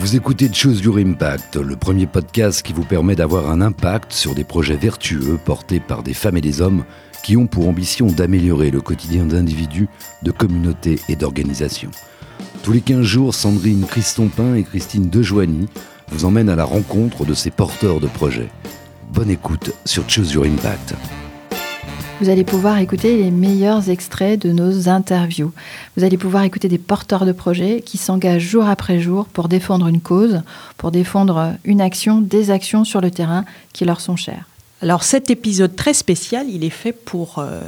Vous écoutez Choose Your Impact, le premier podcast qui vous permet d'avoir un impact sur des projets vertueux portés par des femmes et des hommes qui ont pour ambition d'améliorer le quotidien d'individus, de communautés et d'organisations. Tous les 15 jours, Sandrine Christompin et Christine Dejoigny vous emmènent à la rencontre de ces porteurs de projets. Bonne écoute sur Choose Your Impact vous allez pouvoir écouter les meilleurs extraits de nos interviews. Vous allez pouvoir écouter des porteurs de projets qui s'engagent jour après jour pour défendre une cause, pour défendre une action, des actions sur le terrain qui leur sont chères. Alors cet épisode très spécial, il est fait pour euh,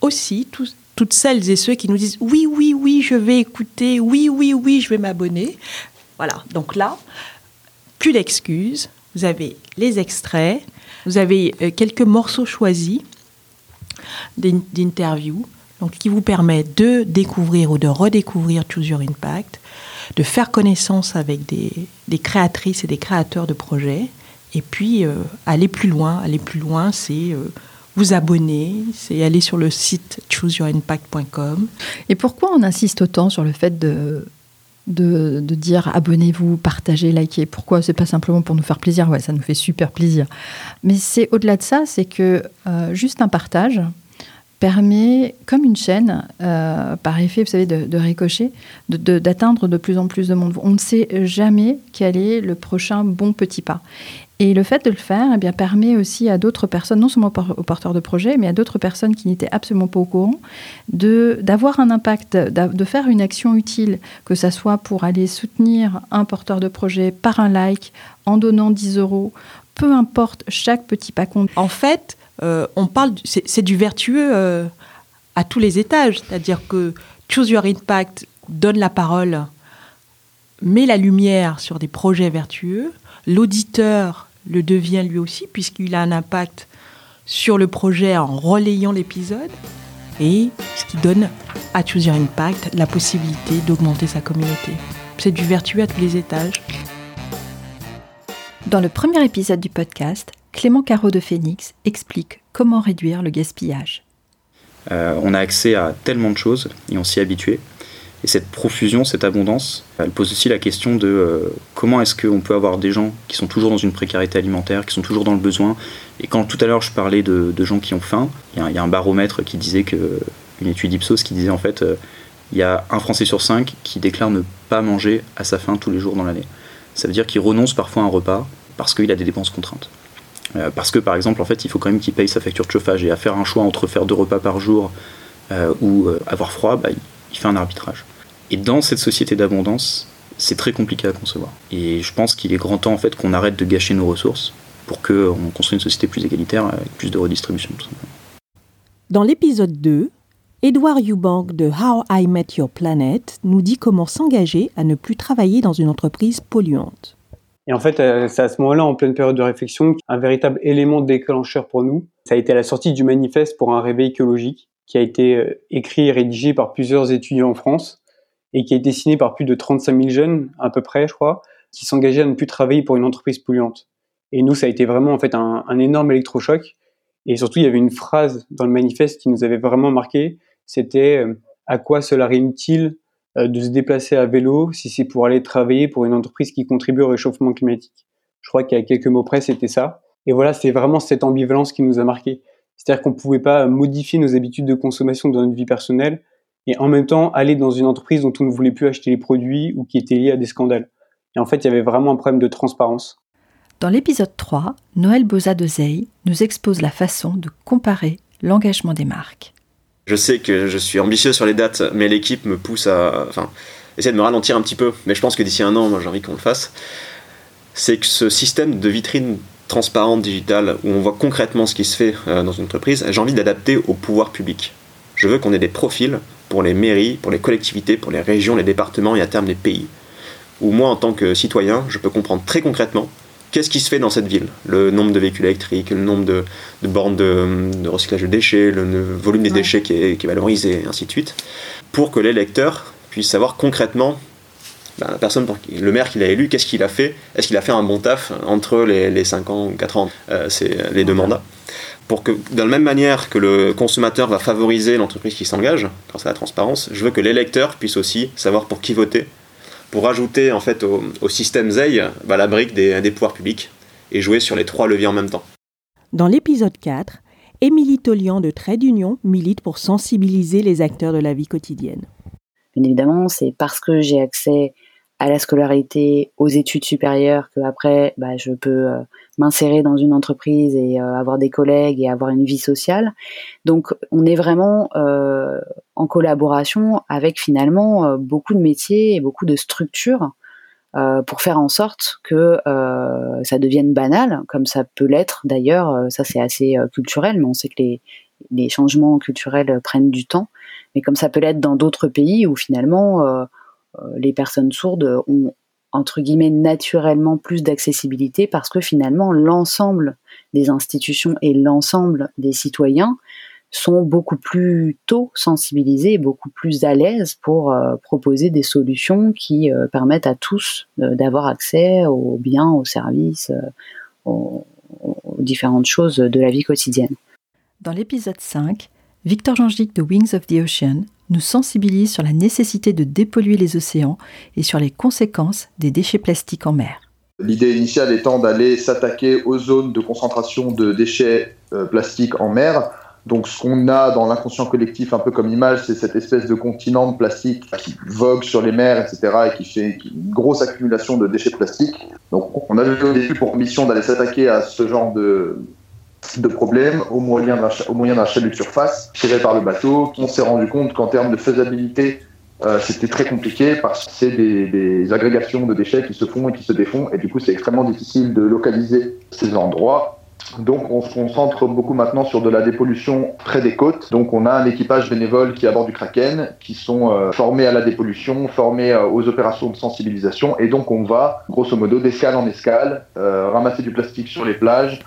aussi toutes celles et ceux qui nous disent oui, oui, oui, je vais écouter, oui, oui, oui, je vais m'abonner. Voilà, donc là, plus d'excuses, vous avez les extraits, vous avez euh, quelques morceaux choisis d'interviews, donc qui vous permet de découvrir ou de redécouvrir Choose Your Impact, de faire connaissance avec des, créatrices et des créateurs de projets, et puis euh, aller plus loin. Aller plus loin, c'est euh, vous abonner, c'est aller sur le site chooseyouриmpact.com. Et pourquoi on insiste autant sur le fait de de, dire abonnez-vous, partagez, likez. Pourquoi? C'est pas simplement pour nous faire plaisir, ouais, ça nous fait super plaisir. Mais c'est au-delà de ça, c'est que euh, juste un partage permet, comme une chaîne, euh, par effet, vous savez, de, de ricochet, d'atteindre de, plus en plus de monde. On ne sait jamais quel est le prochain bon petit pas. Et le fait de le faire eh bien, permet aussi à d'autres personnes, non seulement aux porteurs de projets, mais à d'autres personnes qui n'étaient absolument pas au courant, d'avoir un impact, de faire une action utile, que ce soit pour aller soutenir un porteur de projet par un like, en donnant 10 euros, peu importe, chaque petit pas compte. En fait, euh, on parle, c'est du vertueux euh, à tous les étages, c'est-à-dire que Choose Your Impact donne la parole, met la lumière sur des projets vertueux, l'auditeur le devient lui aussi, puisqu'il a un impact sur le projet en relayant l'épisode, et ce qui donne à Choose Your Impact la possibilité d'augmenter sa communauté. C'est du vertueux à tous les étages. Dans le premier épisode du podcast, Clément Caro de Phoenix explique comment réduire le gaspillage. Euh, on a accès à tellement de choses et on s'y est habitué. Et cette profusion, cette abondance, elle pose aussi la question de euh, comment est-ce qu'on peut avoir des gens qui sont toujours dans une précarité alimentaire, qui sont toujours dans le besoin. Et quand tout à l'heure je parlais de, gens qui ont faim, il y, a un baromètre qui disait que, une étude Ipsos qui disait en fait, euh, il y a un Français sur cinq qui déclare ne pas manger à sa faim tous les jours dans l'année. Ça veut dire qu'il renonce parfois à un repas parce qu'il a des dépenses contraintes. Euh, parce que par exemple, en fait, il faut quand même qu'il paye sa facture de chauffage et à faire un choix entre faire deux repas par jour ou avoir froid, bah, il fait un arbitrage. Et dans cette société d'abondance, c'est très compliqué à concevoir. Et je pense qu'il est grand temps en fait qu'on arrête de gâcher nos ressources pour qu'on construise une société plus égalitaire avec plus de redistribution. Dans l'épisode 2, Edward Eubank de How I Met Your Planet nous dit comment s'engager à ne plus travailler dans une entreprise polluante. Et en fait, euh, c'est à ce moment-là, en pleine période de réflexion, un véritable élément déclencheur pour nous. Ça a été la sortie du manifeste pour un réveil écologique qui a été euh, écrit et rédigé par plusieurs étudiants en France et qui a été signé par plus de 35 000 jeunes, à peu près, je crois, qui s'engageaient à ne plus travailler pour une entreprise polluante. Et nous, ça a été vraiment en fait un, énorme électrochoc. Et surtout, il y avait une phrase dans le manifeste qui nous avait vraiment marqué. C'était euh, à quoi cela est-il euh, de se déplacer à vélo si c'est pour aller travailler pour une entreprise qui contribue au réchauffement climatique. Je crois a quelques mots près, c'était ça. Et voilà, c'est vraiment cette ambivalence qui nous a marqué. C'est-à-dire qu'on ne pouvait pas modifier nos habitudes de consommation dans notre vie personnelle et en même temps aller dans une entreprise dont on ne voulait plus acheter les produits ou qui était liée à des scandales. Et en fait, il y avait vraiment un problème de transparence. Dans l'épisode 3, Noël Boza de Zey nous expose la façon de comparer l'engagement des marques. Je sais que je suis ambitieux sur les dates, mais l'équipe me pousse à enfin, essayer de me ralentir un petit peu. Mais je pense que d'ici un an, moi j'ai envie qu'on le fasse. C'est que ce système de vitrine transparente digitale où on voit concrètement ce qui se fait euh, dans une entreprise, j'ai envie d'adapter au pouvoir public. Je veux qu'on ait des profils pour les mairies, pour les collectivités, pour les régions, les départements et à terme les pays. Où moi, en tant que citoyen, je peux comprendre très concrètement qu'est-ce qui se fait dans cette ville. Le nombre de véhicules électriques, le nombre de, bornes de, recyclage de déchets, le, volume des déchets qui est, valorisé, et ainsi de suite, pour que l'électeur puisse savoir concrètement ben, la personne, le maire qu'il a élu, qu'est-ce qu'il a fait? Est-ce qu'il a fait un bon taf entre les, les 5 ans ou 4 ans euh, C'est les deux mandats? Pour que, de la même manière que le consommateur va favoriser l'entreprise qui s'engage grâce à la transparence, je veux que l'électeur puisse aussi savoir pour qui voter, pour ajouter en fait au, système ZEI bah, la brique des, des pouvoirs publics et jouer sur les trois leviers en même temps. Dans l'épisode 4, Émilie Tolian de Trade Union milite pour sensibiliser les acteurs de la vie quotidienne. Bien évidemment, c'est parce que j'ai accès à la scolarité, aux études supérieures, que après, bah, je peux euh, m'insérer dans une entreprise et euh, avoir des collègues et avoir une vie sociale. Donc, on est vraiment euh, en collaboration avec finalement beaucoup de métiers et beaucoup de structures pour faire en sorte que ça devienne banal, comme ça peut l'être d'ailleurs. Ça, c'est assez culturel, mais on sait que les, les changements culturels prennent du temps. Mais comme ça peut l'être dans d'autres pays où finalement euh, les personnes sourdes ont entre guillemets naturellement plus d'accessibilité parce que finalement l'ensemble des institutions et l'ensemble des citoyens sont beaucoup plus tôt sensibilisés beaucoup plus à l'aise pour euh, proposer des solutions qui euh, permettent à tous d'avoir accès aux biens, aux services, aux, aux, différentes choses de la vie quotidienne. Dans l'épisode 5, Victor Jangic de Wings of the Ocean nous sensibilise sur la nécessité de dépolluer les océans et sur les conséquences des déchets plastiques en mer. L'idée initiale étant d'aller s'attaquer aux zones de concentration de déchets euh, plastiques en mer. Donc ce qu'on a dans l'inconscient collectif, un peu comme image, c'est cette espèce de continent de plastique qui vogue sur les mers, etc., et qui fait une grosse accumulation de déchets plastiques. Donc on avait au début pour mission d'aller s'attaquer à ce genre de, de problèmes au moyen d'un chalut de surface tiré par le bateau. On s'est rendu compte qu'en termes de faisabilité, euh, c'était très compliqué parce que c'est des, agrégations de déchets qui se font et qui se défont et du coup c'est extrêmement difficile de localiser ces endroits. Donc on se concentre beaucoup maintenant sur de la dépollution près des côtes. Donc on a un équipage bénévole qui est du Kraken, qui sont euh, formés à la dépollution, formés euh, aux opérations de sensibilisation et donc on va grosso modo d'escale en escale ramasser du plastique sur les plages,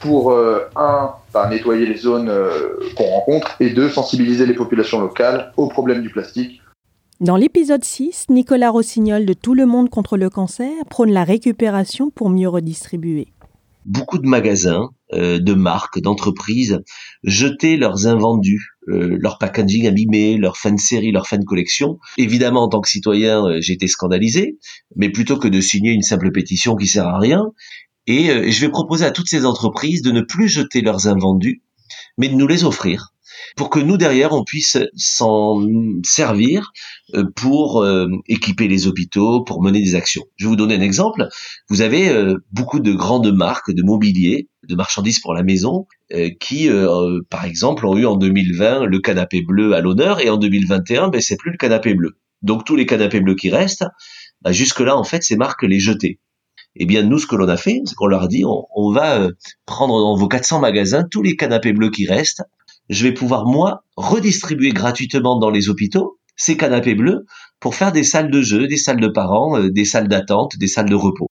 pour, euh, un, bah, nettoyer les zones euh, qu'on rencontre, et deux, sensibiliser les populations locales au problème du plastique. Dans l'épisode 6, Nicolas Rossignol de Tout le monde contre le cancer prône la récupération pour mieux redistribuer. Beaucoup de magasins, euh, de marques, d'entreprises jetaient leurs invendus, leur packaging abîmé, leur fin de série, leur fin de collection. Évidemment, en tant que citoyen, j'étais scandalisé, mais plutôt que de signer une simple pétition qui sert à rien, et euh, je vais proposer à toutes ces entreprises de ne plus jeter leurs invendus, mais de nous les offrir pour que nous derrière on puisse s'en servir euh, pour euh, équiper les hôpitaux, pour mener des actions. Je vais vous donner un exemple. Vous avez beaucoup de grandes marques de mobilier, de marchandises pour la maison, qui, par exemple, ont eu en 2020 le canapé bleu à l'honneur et en 2021, ben c'est plus le canapé bleu. Donc tous les canapés bleus qui restent, ben, jusque là en fait ces marques les jetaient. Eh bien, nous, ce que l'on a fait, c'est qu'on leur a dit, on, va euh, prendre dans vos 400 magasins tous les canapés bleus qui restent. Je vais pouvoir, moi, redistribuer gratuitement dans les hôpitaux ces canapés bleus pour faire des salles de jeu, des salles de parents, euh, des salles d'attente, des salles de repos.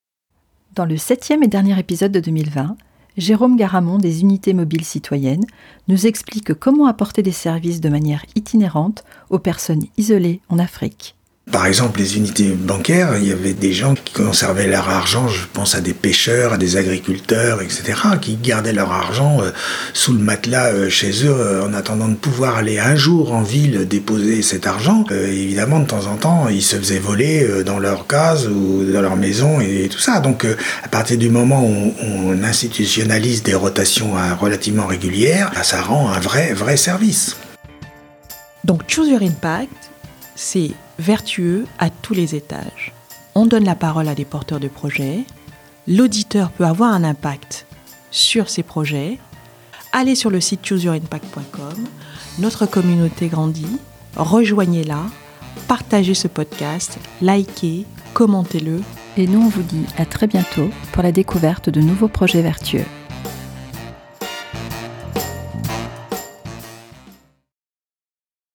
Dans le septième et dernier épisode de 2020, Jérôme Garamond des unités mobiles citoyennes nous explique comment apporter des services de manière itinérante aux personnes isolées en Afrique. Par exemple, les unités bancaires, il y avait des gens qui conservaient leur argent, je pense à des pêcheurs, à des agriculteurs, etc., qui gardaient leur argent euh, sous le matelas euh, chez eux euh, en attendant de pouvoir aller un jour en ville déposer cet argent. évidemment, de temps en temps, ils se faisaient voler dans leur case ou dans leur maison et, tout ça. Donc, à partir du moment où on, institutionnalise des rotations relativement régulières, ça rend un vrai, vrai service. Donc, Choose Your Impact, c'est vertueux à tous les étages. On donne la parole à des porteurs de projets. L'auditeur peut avoir un impact sur ces projets. Allez sur le site chooseyouриmpact.com. Notre communauté grandit. Rejoignez-la. Partagez ce podcast. Likez. Commentez-le. Et nous, on vous dit à très bientôt pour la découverte de nouveaux projets vertueux.